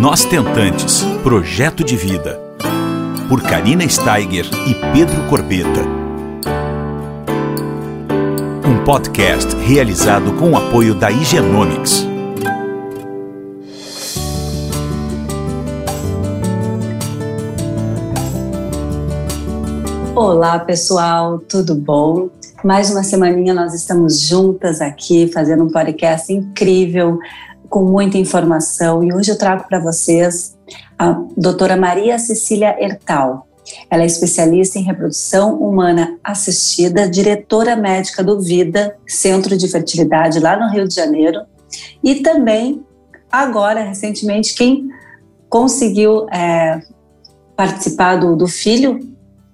Nós Tentantes Projeto de Vida. Por Karina Steiger e Pedro Corbeta. Um podcast realizado com o apoio da Higienomics. Olá, pessoal, tudo bom? Mais uma semaninha nós estamos juntas aqui fazendo um podcast incrível com muita informação e hoje eu trago para vocês a doutora Maria Cecília Ertal. Ela é especialista em reprodução humana assistida, diretora médica do Vida, Centro de Fertilidade lá no Rio de Janeiro, e também, agora, recentemente, quem conseguiu é, participar do, do filho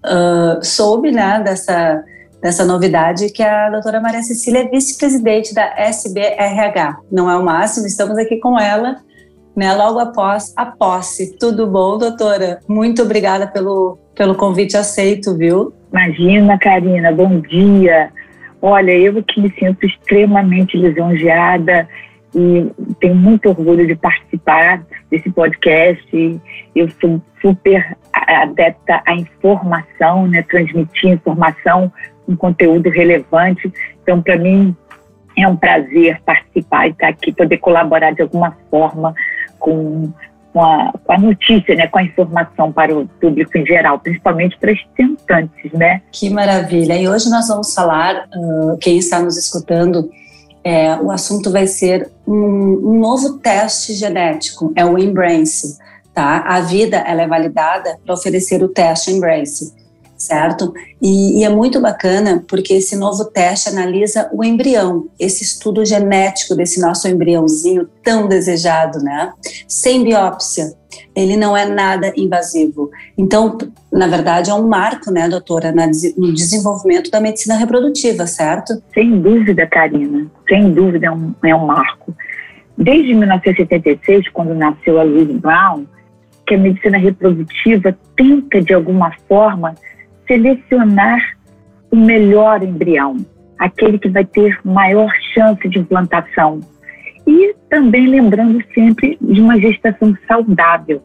uh, soube né, dessa dessa novidade que a doutora Maria Cecília é vice-presidente da SBRH. Não é o máximo, estamos aqui com ela, né, logo após a posse. Tudo bom, doutora? Muito obrigada pelo, pelo convite aceito, viu? Imagina, Karina, bom dia. Olha, eu que me sinto extremamente lisonjeada e tenho muito orgulho de participar desse podcast. Eu sou super adepta à informação, né, transmitir informação um conteúdo relevante. Então, para mim, é um prazer participar e estar aqui, poder colaborar de alguma forma com, com, a, com a notícia, né, com a informação para o público em geral, principalmente para os tentantes. Né? Que maravilha! E hoje nós vamos falar, uh, quem está nos escutando, é, o assunto vai ser um, um, novo teste genético, é o Embrace. Tá? A vida ela é validada para oferecer o teste Embrace certo? E, e, é muito bacana porque esse novo teste analisa o embrião, esse estudo genético desse nosso embriãozinho tão desejado, né? Sem biópsia. Ele não é nada invasivo. Então, na verdade, é um marco, né, doutora, no desenvolvimento da medicina reprodutiva, certo? Sem dúvida, Karina. Sem dúvida é um, é um marco. Desde 1976, quando nasceu a Louise Brown, que a medicina reprodutiva tenta, de alguma forma, selecionar o melhor embrião, aquele que vai ter maior chance de implantação. E também lembrando sempre de uma gestação saudável.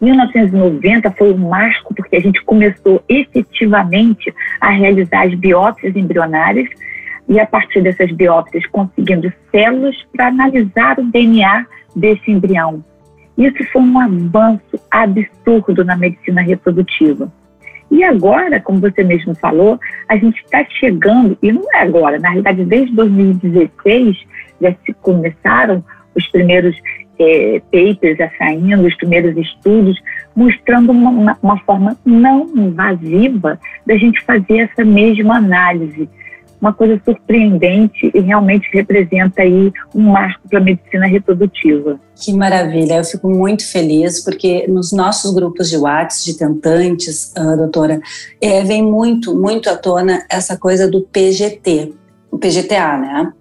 1990 foi um marco porque a gente começou efetivamente a realizar as biópsias embrionárias e a partir dessas biópsias conseguindo células para analisar o DNA desse embrião. Isso foi um avanço absurdo na medicina reprodutiva. E agora, como você mesmo falou, a gente está chegando, e não é agora, na realidade, desde 2016 já se começaram os primeiros é, papers a saindo, os primeiros estudos, mostrando uma, uma, forma não invasiva da gente fazer essa mesma análise uma coisa surpreendente e realmente representa aí um marco para a medicina reprodutiva. Que maravilha, eu fico muito feliz porque nos nossos grupos de WhatsApp de tentantes, uh, doutora, é, vem muito, muito à tona essa coisa do PGT, o PGTA, né?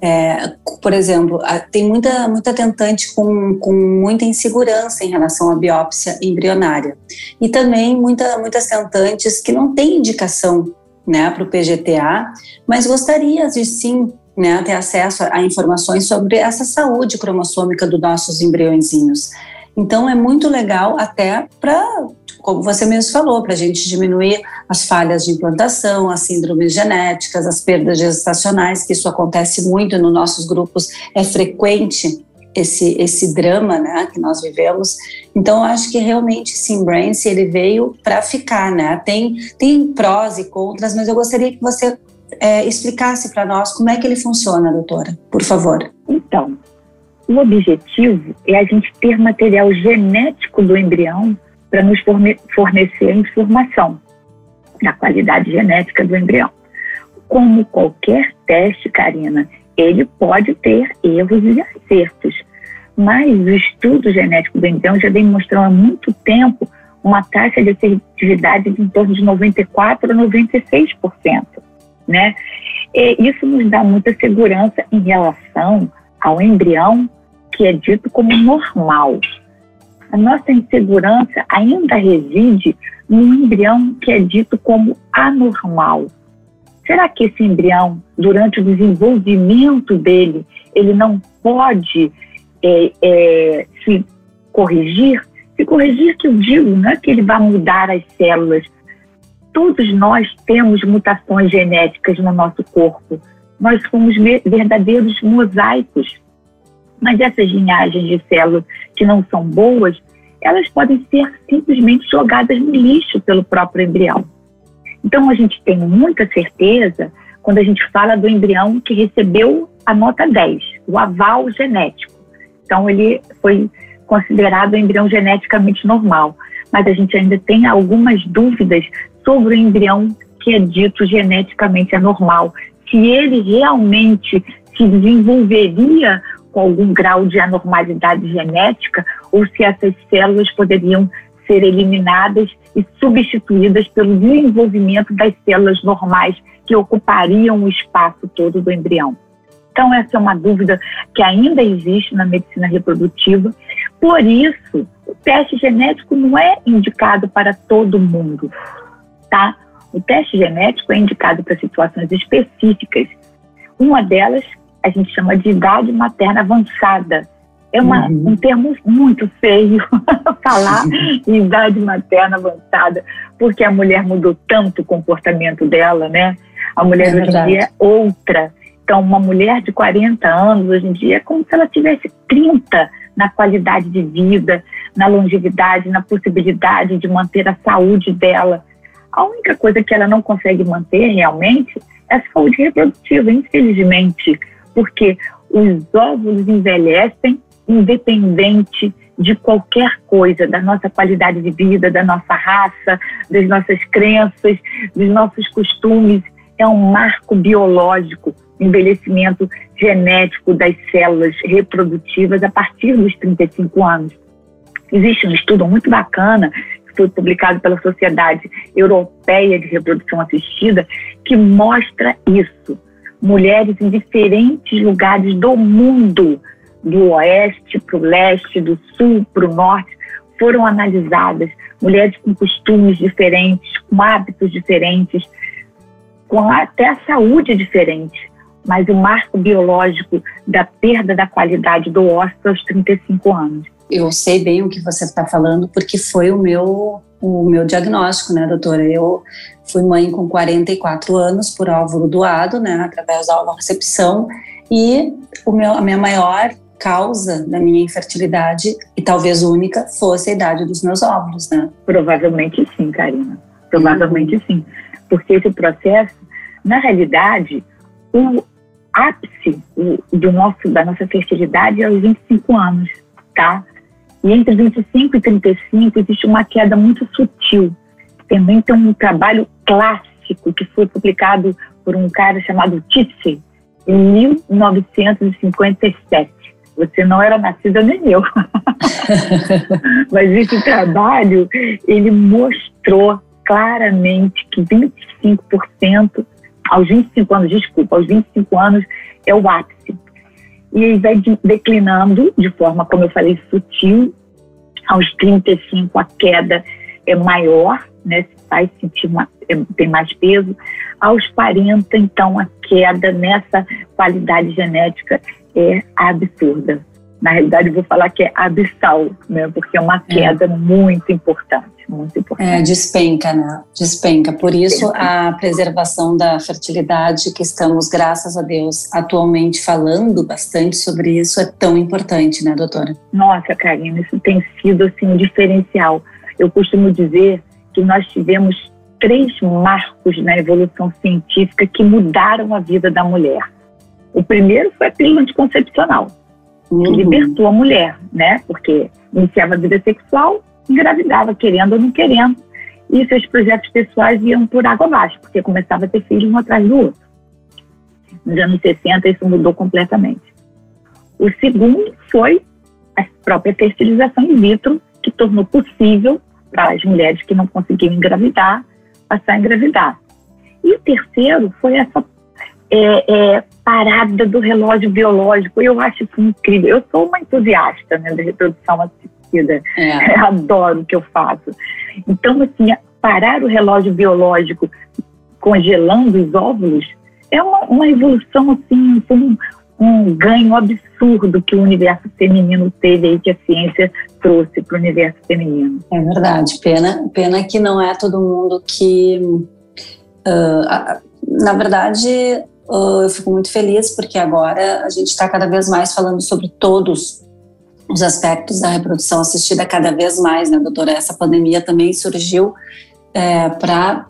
É, por exemplo, tem muita, muita tentante com, com muita insegurança em relação à biópsia embrionária. E também muita, muitas tentantes que não têm indicação né, para o PGTA, mas gostaria de sim né, ter acesso a, informações sobre essa saúde cromossômica dos nossos embriõezinhos. Então é muito legal até para, como você mesmo falou, para a gente diminuir as falhas de implantação, as síndromes genéticas, as perdas gestacionais, que isso acontece muito nos nossos grupos, é frequente esse, esse drama né, que nós vivemos. Então, acho que realmente sim, Brains, ele veio para ficar, né? Tem, tem prós e contras, mas eu gostaria que você é, explicasse para nós como é que ele funciona, doutora, por favor. Então, o objetivo é a gente ter material genético do embrião para nos fornecer informação da qualidade genética do embrião. Como qualquer teste, Karina, ele pode ter erros e acertos. Mas o estudo genético do embrião já demonstrou há muito tempo uma taxa de assertividade de em torno de 94% a 96%. Né? E isso nos dá muita segurança em relação ao embrião que é dito como normal. A nossa insegurança ainda reside no embrião que é dito como anormal. Será que esse embrião, durante o desenvolvimento dele, ele não pode é, é, se corrigir, se corrigir que eu digo, não é que ele vai mudar as células. Todos nós temos mutações genéticas no nosso corpo. Nós somos verdadeiros mosaicos. Mas essas linhagens de células que não são boas, elas podem ser simplesmente jogadas no lixo pelo próprio embrião. Então a gente tem muita certeza quando a gente fala do embrião que recebeu a nota 10, o aval genético. Então, ele foi considerado um embrião geneticamente normal. Mas a gente ainda tem algumas dúvidas sobre o embrião que é dito geneticamente anormal. Se ele realmente se desenvolveria com algum grau de anormalidade genética ou se essas células poderiam ser eliminadas e substituídas pelo desenvolvimento das células normais que ocupariam o espaço todo do embrião. Então, essa é uma dúvida que ainda existe na medicina reprodutiva. Por isso, o teste genético não é indicado para todo mundo, tá? O teste genético é indicado para situações específicas. Uma delas a gente chama de idade materna avançada. É uma, uhum. um termo muito feio falar em idade materna avançada, porque a mulher mudou tanto o comportamento dela, né? A mulher é hoje em dia é outra. Então, uma mulher de 40 anos hoje em dia é como se ela tivesse 30 na qualidade de vida, na longevidade, na possibilidade de manter a saúde dela. A única coisa que ela não consegue manter realmente é a saúde reprodutiva, infelizmente, porque os óvulos envelhecem independente de qualquer coisa, da nossa qualidade de vida, da nossa raça, das nossas crenças, dos nossos costumes. É um marco biológico envelhecimento genético das células reprodutivas a partir dos 35 anos. Existe um estudo muito bacana que foi publicado pela Sociedade Europeia de Reprodução Assistida que mostra isso. Mulheres em diferentes lugares do mundo, do oeste para o leste, do sul para o norte, foram analisadas. Mulheres com costumes diferentes, com hábitos diferentes, com até a saúde diferente mas o marco biológico da perda da qualidade do ósseo aos 35 anos. Eu sei bem o que você está falando, porque foi o meu, o meu diagnóstico, né, doutora? Eu fui mãe com 44 anos por óvulo doado, né, através da recepção, e o meu, a minha maior causa da minha infertilidade, e talvez única, fosse a idade dos meus óvulos, né? Provavelmente sim, Karina. Provavelmente uhum. sim. Porque esse processo, na realidade, o, ápice do nosso, da nossa fertilidade é aos 25 anos, tá? E entre 25 e 35 existe uma queda muito sutil. Também tem um trabalho clássico que foi publicado por um cara chamado Tipsy em 1957. Você não era nascida nem eu. Mas esse trabalho, ele mostrou claramente que 25% aos 25 anos, desculpa, aos 25 anos é o ápice. E aí vai declinando de forma, como eu falei, sutil. Aos 35 a queda é maior, né? Faz sentir uma, é, tem mais peso. Aos 40, então, a queda nessa qualidade genética é absurda. Na realidade, eu vou falar que é abissal, né? Porque é uma é. queda é. muito importante muito importante. É, despenca, né? Despenca. Por isso, a preservação da fertilidade, que estamos, graças a Deus, atualmente falando bastante sobre isso, é tão importante, né, doutora? Nossa, Karina, isso tem sido, assim, um diferencial. Eu costumo dizer que nós tivemos três marcos na evolução científica que mudaram a vida da mulher. O primeiro foi a pílula anticoncepcional, que uhum. libertou a mulher, né? Porque iniciava a vida sexual, engravidava, querendo ou não querendo, e seus projetos pessoais iam por água abaixo, porque começava a ter filhos um atrás do outro. Nos anos 60, isso mudou completamente. O segundo foi a própria fertilização in vitro, que tornou possível para as mulheres que não conseguiam engravidar, passar a engravidar. E o terceiro foi essa é, é, parada do relógio biológico. Eu acho isso incrível. Eu sou uma entusiasta né, da reprodução parecida. É. Adoro o que eu faço. Então, assim, parar o relógio biológico congelando os óvulos é uma, uma evolução, assim, um, um ganho absurdo que o universo feminino teve aí, que a ciência trouxe para o universo feminino. É verdade. Pena, pena que não é todo mundo que. Uh, na verdade, uh, eu fico muito feliz porque agora a gente está cada vez mais falando sobre todos os aspectos da reprodução assistida cada vez mais, né, doutora? Essa pandemia também surgiu é, para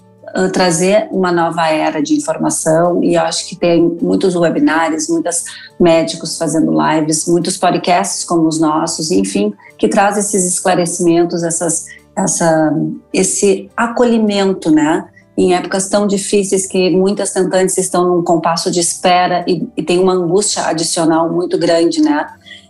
trazer uma nova era de informação e eu acho que tem muitos webinários, muitos médicos fazendo lives, muitos podcasts como os nossos, enfim, que traz esses esclarecimentos, essas, essa, esse acolhimento, né? Em épocas tão difíceis que muitas tentantes estão num compasso de espera e, e tem uma angústia adicional muito grande, né?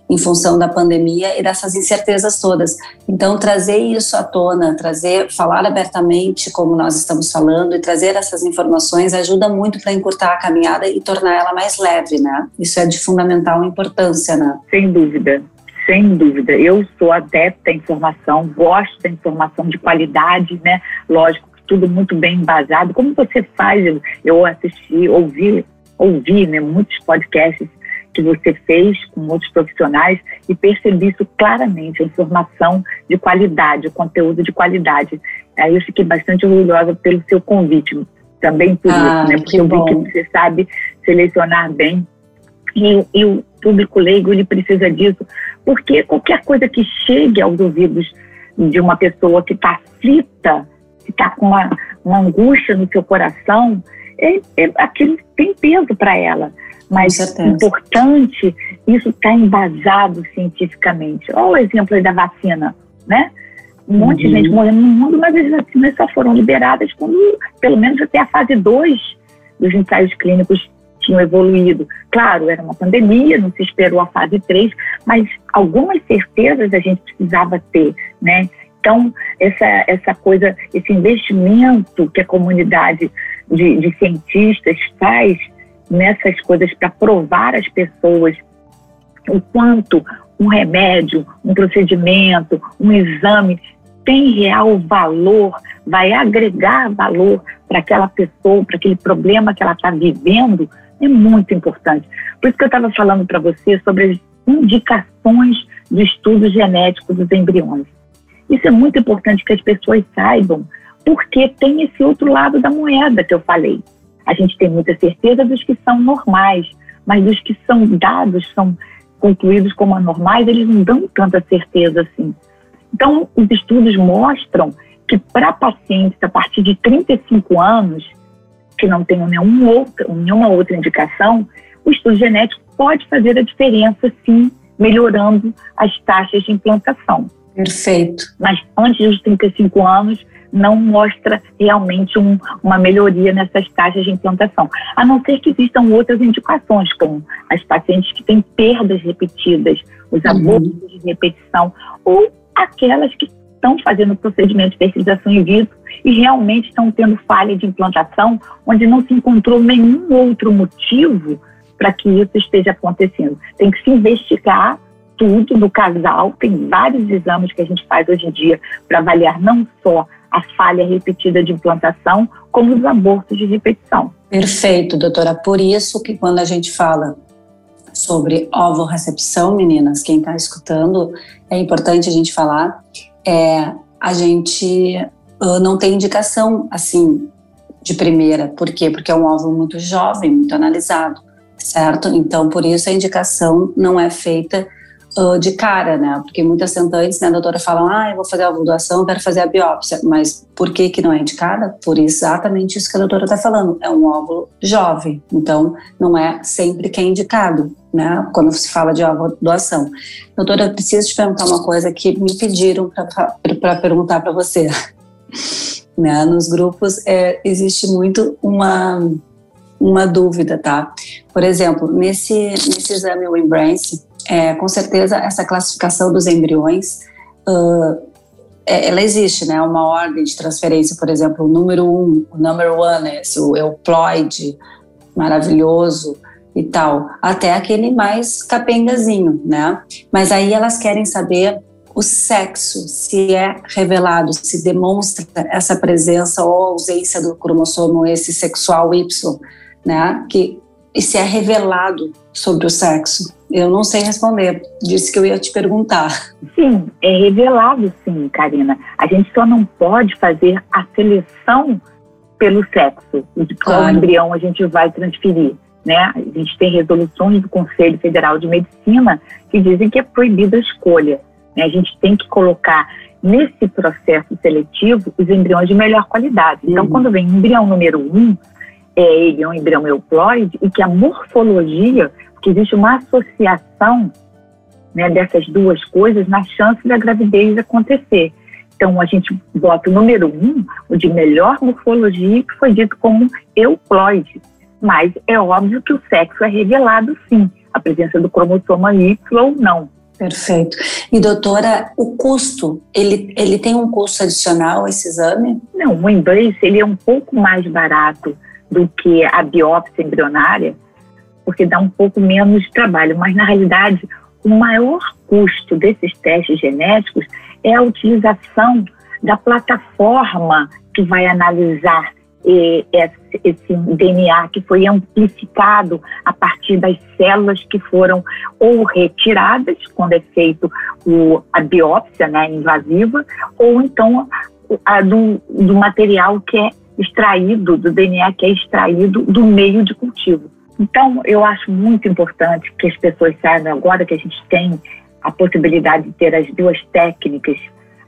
Em função da pandemia e dessas incertezas todas. Então, trazer isso à tona, trazer, falar abertamente como nós estamos falando e trazer essas informações ajuda muito para encurtar a caminhada e tornar ela mais leve, né? Isso é de fundamental importância, né? Sem dúvida. Sem dúvida, eu sou adepta à informação, gosto da informação de qualidade, né? Lógico, tudo muito bem embasado. Como você faz? Eu assisti, ouvi, ouvi né, muitos podcasts que você fez com outros profissionais e percebi isso claramente, a informação de qualidade, o conteúdo de qualidade. Aí eu fiquei bastante orgulhosa pelo seu convite, também por ah, isso, né? Porque eu vi que você sabe selecionar bem e, e, o público leigo ele precisa disso, porque qualquer coisa que chegue aos ouvidos de uma pessoa que está aflita, que está com uma, uma angústia no seu coração, é, é, aquilo tem peso para ela mas importante, isso está embasado cientificamente. Olha o exemplo aí da vacina, né? Um monte de uhum. gente morrendo no mundo, mas as vacinas só foram liberadas quando, pelo menos até a fase 2 dos ensaios clínicos tinham evoluído. Claro, era uma pandemia, não se esperou a fase 3, mas algumas certezas a gente precisava ter, né? Então, essa, essa coisa, esse investimento que a comunidade de, de cientistas faz nessas coisas para provar às pessoas o quanto um remédio, um procedimento, um exame tem real valor, vai agregar valor para aquela pessoa, para aquele problema que ela está vivendo, é muito importante. Por isso que eu estava falando para você sobre as indicações de estudos genéticos dos embriões. Isso é muito importante que as pessoas saibam, porque tem esse outro lado da moeda que eu falei. A gente tem muita certeza dos que são normais, mas dos que são dados, são concluídos como anormais, eles não dão tanta certeza assim. Então, os estudos mostram que para pacientes a partir de 35 anos, que não tenham nenhum outro, nenhuma outra indicação, o estudo genético pode fazer a diferença, sim, melhorando as taxas de implantação. Perfeito. Mas antes dos 35 anos, não mostra realmente um, uma melhoria nessas taxas de implantação. A não ser que existam outras indicações, como as pacientes que têm perdas repetidas, os uhum. abortos de repetição, ou aquelas que estão fazendo procedimento de fertilização in vitro e realmente estão tendo falha de implantação, onde não se encontrou nenhum outro motivo para que isso esteja acontecendo. Tem que se investigar tudo do casal, tem vários exames que a gente faz hoje em dia para avaliar não só a falha repetida de implantação, como os abortos de repetição. Perfeito, doutora. Por isso que quando a gente fala sobre ovo-recepção, meninas, quem está escutando, é importante a gente falar, é, a gente uh, não tem indicação, assim, de primeira. Por quê? Porque é um ovo muito jovem, muito analisado, certo? Então, por isso a indicação não é feita uh, de cara, né? Porque muitas tentantes, né, a doutora, falam, ah, eu vou fazer a doação, quero fazer a biópsia. Mas por que que não é indicada? Por exatamente isso que a doutora está falando. É um óvulo jovem, então não é sempre que é indicado, né? Quando se fala de óvulo doação. Doutora, eu preciso te perguntar uma coisa que me pediram para perguntar para você. né? Nos grupos é, existe muito uma uma dúvida, tá? Por exemplo, nesse, nesse exame o Embrace, é, com certeza essa classificação dos embriões uh, ela existe, né? Uma ordem de transferência, por exemplo, o número um, o number one, esse, o euploide maravilhoso e tal, até aquele mais capengazinho, né? Mas aí elas querem saber o sexo, se é revelado, se demonstra essa presença ou ausência do cromossomo esse sexual Y, né? Que e se é revelado sobre o sexo? Eu não sei responder. Disse que eu ia te perguntar. Sim, é revelado, sim, Karina. A gente só não pode fazer a seleção pelo sexo, de qual claro. embrião a gente vai transferir. Né? A gente tem resoluções do Conselho Federal de Medicina que dizem que é proibida a escolha. Né? A gente tem que colocar nesse processo seletivo os embriões de melhor qualidade. Então, uhum. quando vem embrião número um, é, ele é um embrião euploide e que a morfologia, que existe uma associação né, dessas duas coisas na chance da gravidez acontecer. Então, a gente bota o número um, o de melhor morfologia, que foi dito como euploide. Mas é óbvio que o sexo é revelado, sim, a presença do cromossoma Y ou não. Perfeito. E doutora, o custo, ele, ele tem um custo adicional esse exame? Não, o Embrace ele é um pouco mais barato do que a biópsia embrionária, porque dá um pouco menos de trabalho, mas na realidade o maior custo desses testes genéticos é a utilização da plataforma que vai analisar esse, DNA que foi amplificado a partir das células que foram ou retiradas quando é feito a biópsia né, invasiva, ou então do, do material que é extraído, do DNA que é extraído do meio de cultivo. Então, eu acho muito importante que as pessoas saibam agora que a gente tem a possibilidade de ter as duas técnicas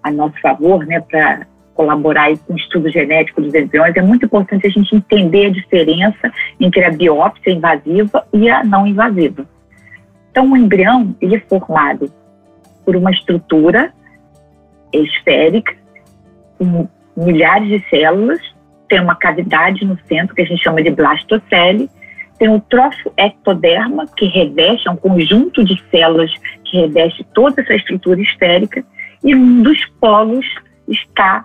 a nosso favor, né, para colaborar com o estudo genético dos embriões, é muito importante a gente entender a diferença entre a biópsia invasiva e a não invasiva. Então, o embrião ele é formado por uma estrutura esférica, com milhares de células, tem uma cavidade no centro que a gente chama de blastocele, tem o trofo ectoderma, que reveste, é um conjunto de células que reveste toda essa estrutura esférica, e um dos polos está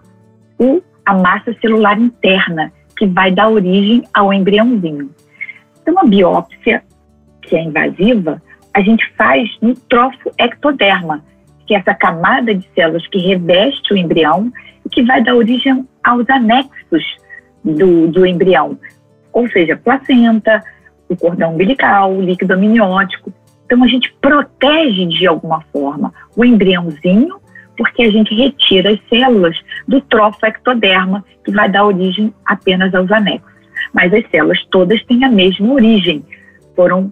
o, a massa celular interna, que vai dar origem ao embriãozinho. Então, a biópsia, que é invasiva, a gente faz no trofo ectoderma, que é essa camada de células que reveste o embrião e que vai dar origem aos anexos do, do embrião, ou seja, placenta, o cordão umbilical, o líquido amniótico. Então, a gente protege de alguma forma o embriãozinho porque a gente retira as células do trofectoderma, que vai dar origem apenas aos anexos. Mas as células todas têm a mesma origem, foram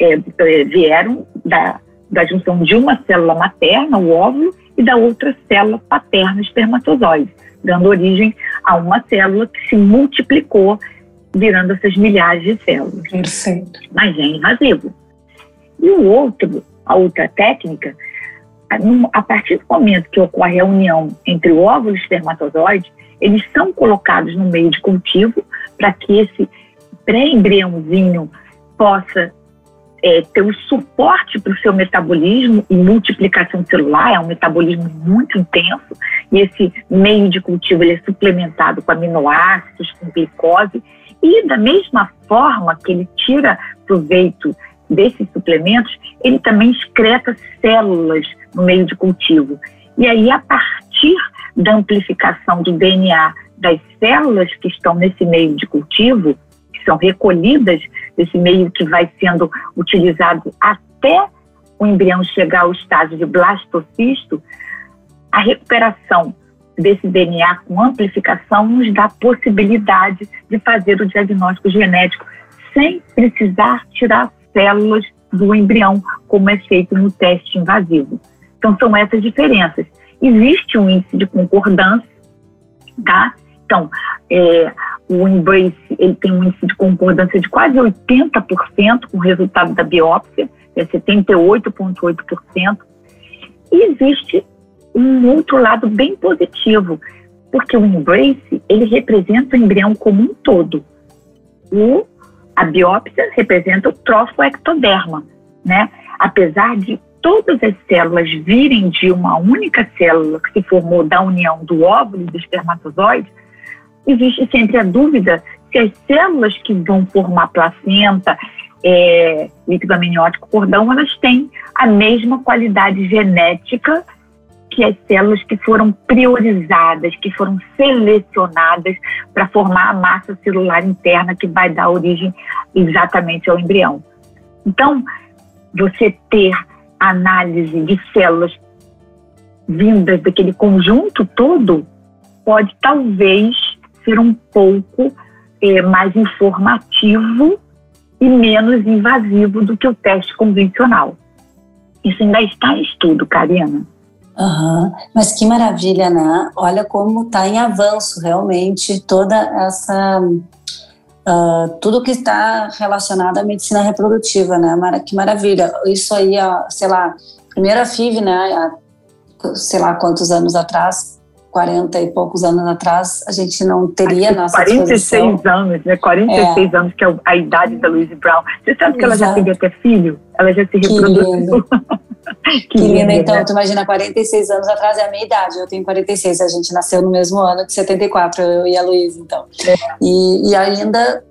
é, é, vieram da, da junção de uma célula materna, o óvulo, e da outra célula paterna, o espermatozoide, dando origem a uma célula que se multiplicou, virando essas milhares de células. Perfeito. Mas é invasivo. E o outro, a outra técnica, a partir do momento que ocorre a união entre o óvulo e o espermatozoide, eles são colocados no meio de cultivo para que esse pré-embriãozinho possa é, ter o suporte para o seu metabolismo e multiplicação celular, é um metabolismo muito intenso, e esse meio de cultivo ele é suplementado com aminoácidos, com glicose, e da mesma forma que ele tira proveito desses suplementos, ele também excreta células no meio de cultivo. E aí, a partir da amplificação do DNA das células que estão nesse meio de cultivo, que são recolhidas desse meio que vai sendo utilizado até o embrião chegar ao estágio de blastocisto, a recuperação desse DNA com amplificação nos dá a possibilidade de fazer o diagnóstico genético sem precisar tirar células do embrião, como é feito no teste invasivo. Então, são essas diferenças. Existe um índice de concordância, tá? Então, é, o Embrace ele tem um índice de concordância de quase 80% com o resultado da biópsia, é 78,8%. E existe um outro lado bem positivo, porque o Embrace ele representa o embrião como um todo. O, a biópsia representa o trofoectoderma, né? Apesar de todas as células virem de uma única célula que se formou da união do óvulo e do espermatozoide, existe sempre a dúvida se as células que vão formar placenta, é, líquido amniótico, cordão, elas têm a mesma qualidade genética que as células que foram priorizadas, que foram selecionadas para formar a massa celular interna que vai dar origem exatamente ao embrião. Então, você ter análise de células vindas daquele conjunto todo pode talvez ser um pouco é, mais informativo e menos invasivo do que o teste convencional. Isso ainda está em estudo, Karina. Uhum. Mas que maravilha, né? Olha como está em avanço realmente toda essa. Uh, tudo que está relacionado à medicina reprodutiva, né? Que maravilha. Isso aí, sei lá, primeira FIV, né? Há, sei lá quantos anos atrás, 40 e poucos anos atrás, a gente não teria nossa 46 disposição. anos, né? 46 é. anos, que é a idade da Louise Brown. Você sabe que Exato. ela já teve até filho? Ela já se reproduziu. que, que linda, então, né? tu imagina, 46 anos atrás é a minha idade, eu tenho 46, a gente nasceu no mesmo ano de 74, eu e a Luísa, então. É. E, e ainda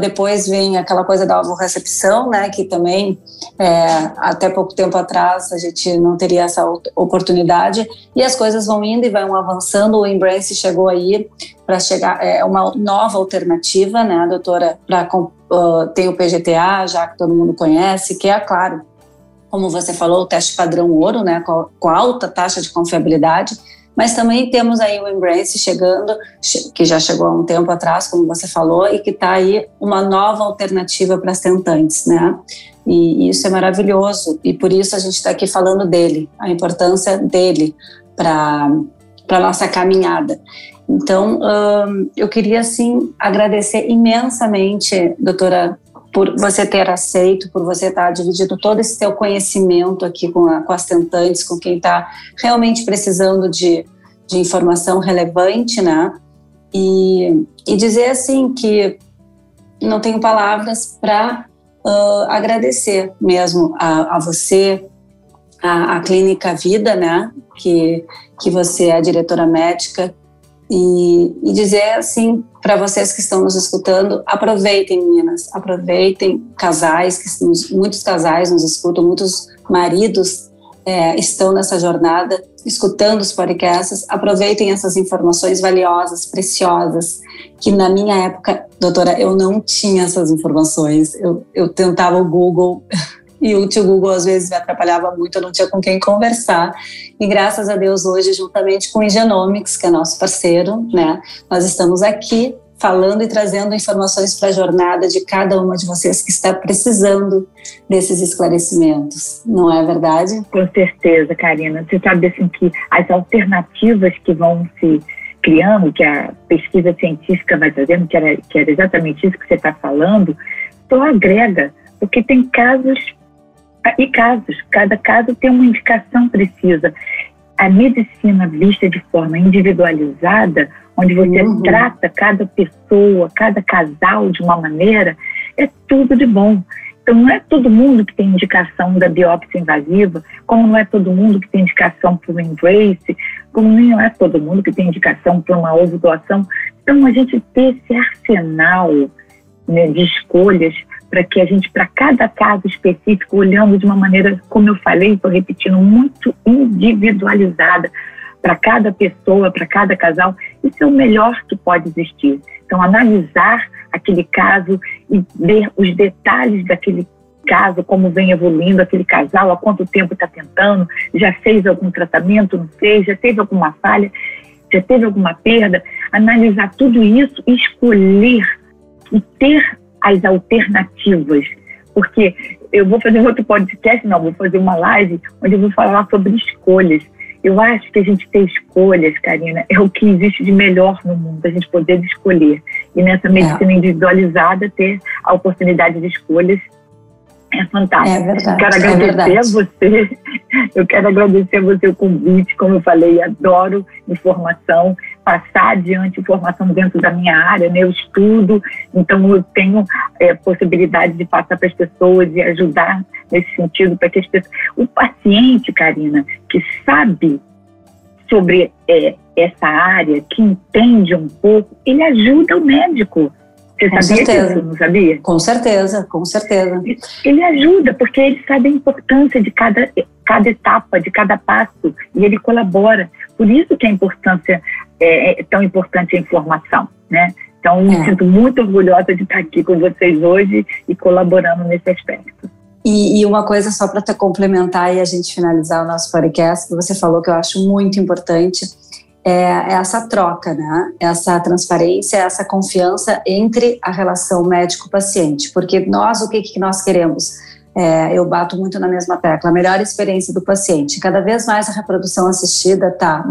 depois vem aquela coisa da recepção, né, que também é, até pouco tempo atrás a gente não teria essa oportunidade e as coisas vão indo e vão avançando. O Embrace chegou aí para chegar é uma nova alternativa, né, doutora, para uh, tem o PGTA, já que todo mundo conhece, que é claro, como você falou, o teste padrão ouro, né, com, com alta taxa de confiabilidade mas também temos aí o Embrace chegando, que já chegou há um tempo atrás, como você falou, e que está aí uma nova alternativa para as tentantes, né? E isso é maravilhoso, e por isso a gente está aqui falando dele, a importância dele para a nossa caminhada. Então, eu queria, assim, agradecer imensamente, doutora por você ter aceito, por você estar dividindo todo esse seu conhecimento aqui com, a, com as tentantes, com quem está realmente precisando de, de informação relevante, né? E, e dizer assim que não tenho palavras para uh, agradecer mesmo a, a você, a, a, Clínica Vida, né? Que, que você é diretora médica, e, e dizer assim para vocês que estão nos escutando, aproveitem, meninas, aproveitem casais, que muitos casais nos escutam, muitos maridos é, estão nessa jornada, escutando os podcasts, aproveitem essas informações valiosas, preciosas, que na minha época, doutora, eu não tinha essas informações. Eu, eu tentava o Google e o tio Google às vezes me atrapalhava muito, eu não tinha com quem conversar. E graças a Deus hoje, juntamente com o Genomics, que é nosso parceiro, né, nós estamos aqui falando e trazendo informações para a jornada de cada uma de vocês que está precisando desses esclarecimentos. Não é verdade? Com certeza, Karina. Você sabe assim que as alternativas que vão se criando, que a pesquisa científica vai trazendo, que era, que era exatamente isso que você está falando, só agrega, porque tem casos e casos. Cada caso tem uma indicação precisa. A medicina vista de forma individualizada, onde você uhum. trata cada pessoa, cada casal de uma maneira, é tudo de bom. Então, não é todo mundo que tem indicação da biópsia invasiva, como não é todo mundo que tem indicação para o embrace, como não é todo mundo que tem indicação para uma ovo doação. Então, a gente ter esse arsenal né, de escolhas para que a gente, para cada caso específico, olhando de uma maneira, como eu falei, estou repetindo, muito individualizada para cada pessoa, para cada casal, isso é o melhor que pode existir. Então, analisar aquele caso e ver os detalhes daquele caso, como vem evoluindo aquele casal, há quanto tempo está tentando, já fez algum tratamento, não fez, já teve alguma falha, já teve alguma perda, analisar tudo isso e escolher e ter as alternativas. Porque eu vou fazer outro podcast, não, vou fazer uma live onde eu vou falar sobre escolhas. Eu acho que a gente ter escolhas, Karina, é o que existe de melhor no mundo, a gente poder escolher. E nessa medicina é. individualizada, ter a oportunidade de escolhas é fantástico. É verdade. Quero é agradecer é a você. Eu quero agradecer a você o convite. Como eu falei, adoro informação, passar adiante informação dentro da minha área, né? Eu estudo, então eu tenho é, possibilidade de passar para as pessoas e ajudar nesse sentido para que as pessoas. O paciente, Karina, que sabe sobre é, essa área, que entende um pouco, ele ajuda o médico. Você com sabia certeza. disso, não sabia? Com certeza, com certeza. Ele ajuda, porque ele sabe a importância de cada, cada etapa, de cada passo, e ele colabora. Por isso que a importância é, é tão importante a informação, né? Então, me é. sinto muito orgulhosa de estar aqui com vocês hoje e colaborando nesse aspecto. E, e uma coisa só para complementar e a gente finalizar o nosso podcast, que você falou que eu acho muito importante, é, é essa troca, né? Essa transparência, essa confiança entre a relação médico-paciente. Porque nós, o que, que nós queremos? É, eu bato muito na mesma tecla, a melhor experiência do paciente. Cada vez mais a reprodução assistida está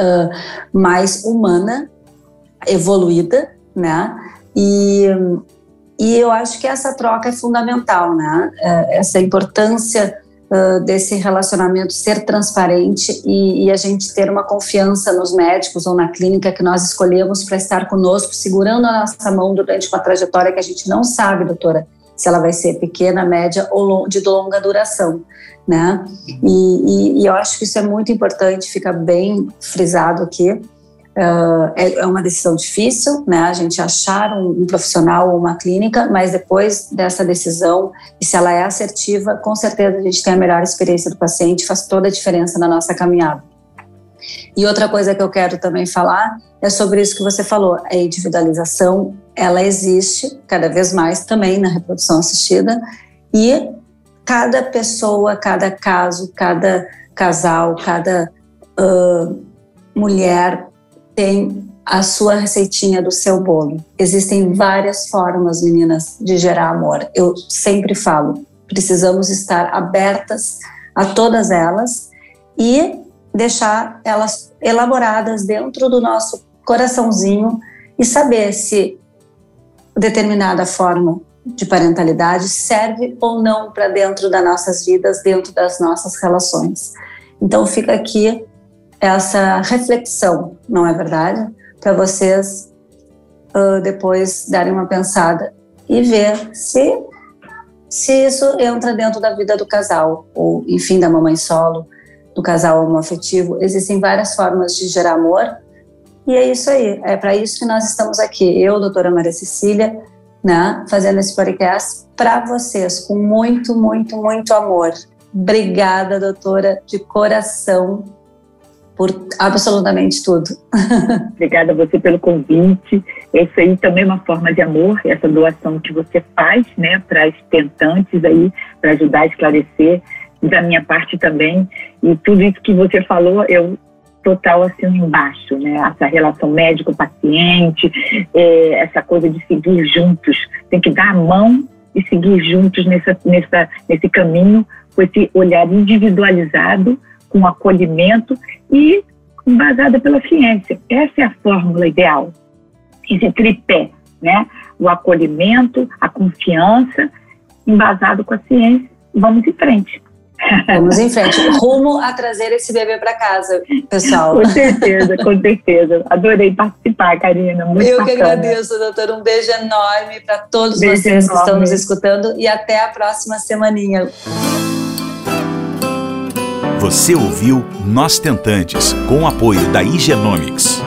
uh, mais humana, evoluída, né? E, e eu acho que essa troca é fundamental, né? É, essa importância uh, desse relacionamento ser transparente e, e, a gente ter uma confiança nos médicos ou na clínica que nós escolhemos para estar conosco, segurando a nossa mão durante uma trajetória que a gente não sabe, doutora, se ela vai ser pequena, média ou de longa duração, né? E, e, e eu acho que isso é muito importante, fica bem frisado aqui, Uh, é, uma decisão difícil, né? A gente achar um, um, profissional ou uma clínica, mas depois dessa decisão, e se ela é assertiva, com certeza a gente tem a melhor experiência do paciente, faz toda a diferença na nossa caminhada. E outra coisa que eu quero também falar é sobre isso que você falou, a individualização, ela existe cada vez mais também na reprodução assistida e cada pessoa, cada caso, cada casal, cada uh, mulher tem a sua receitinha do seu bolo. Existem várias formas, meninas, de gerar amor. Eu sempre falo, precisamos estar abertas a todas elas e deixar elas elaboradas dentro do nosso coraçãozinho e saber se determinada forma de parentalidade serve ou não para dentro das nossas vidas, dentro das nossas relações. Então fica aqui essa reflexão, não é verdade? Para vocês uh, depois darem uma pensada e ver se, se isso entra dentro da vida do casal, ou enfim, da mamãe solo, do casal homoafetivo. Existem várias formas de gerar amor e é isso aí, é para isso que nós estamos aqui. Eu, doutora Maria Cecília, né, fazendo esse podcast para vocês, com muito, muito, muito amor. Obrigada, doutora, de coração por absolutamente tudo. Obrigada a você pelo convite. Isso aí também é uma forma de amor, essa doação que você faz, né, para as tentantes aí, para ajudar a esclarecer, da minha parte também. E tudo isso que você falou, eu total assim embaixo, né? Essa relação médico-paciente, é, essa coisa de seguir juntos, tem que dar a mão e seguir juntos nessa, nessa, nesse caminho com esse olhar individualizado com acolhimento e embasada pela ciência. Essa é a fórmula ideal. Esse tripé, né? O acolhimento, a confiança, embasado com a ciência. Vamos em frente. Vamos em frente. Rumo a trazer esse bebê para casa, pessoal. Com certeza, com certeza. Adorei participar, Karina. Muito Eu bacana. que agradeço, doutora. Um beijo enorme para todos beijo vocês enorme. que estão nos escutando e até a próxima semaninha. Você ouviu Nós Tentantes, com o apoio da Igenomics.